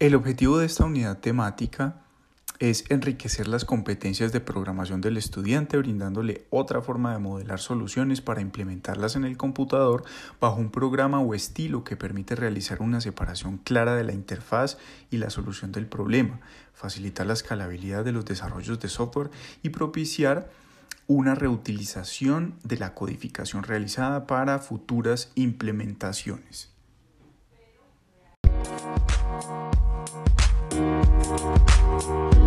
El objetivo de esta unidad temática es enriquecer las competencias de programación del estudiante brindándole otra forma de modelar soluciones para implementarlas en el computador bajo un programa o estilo que permite realizar una separación clara de la interfaz y la solución del problema, facilitar la escalabilidad de los desarrollos de software y propiciar una reutilización de la codificación realizada para futuras implementaciones. Thank you.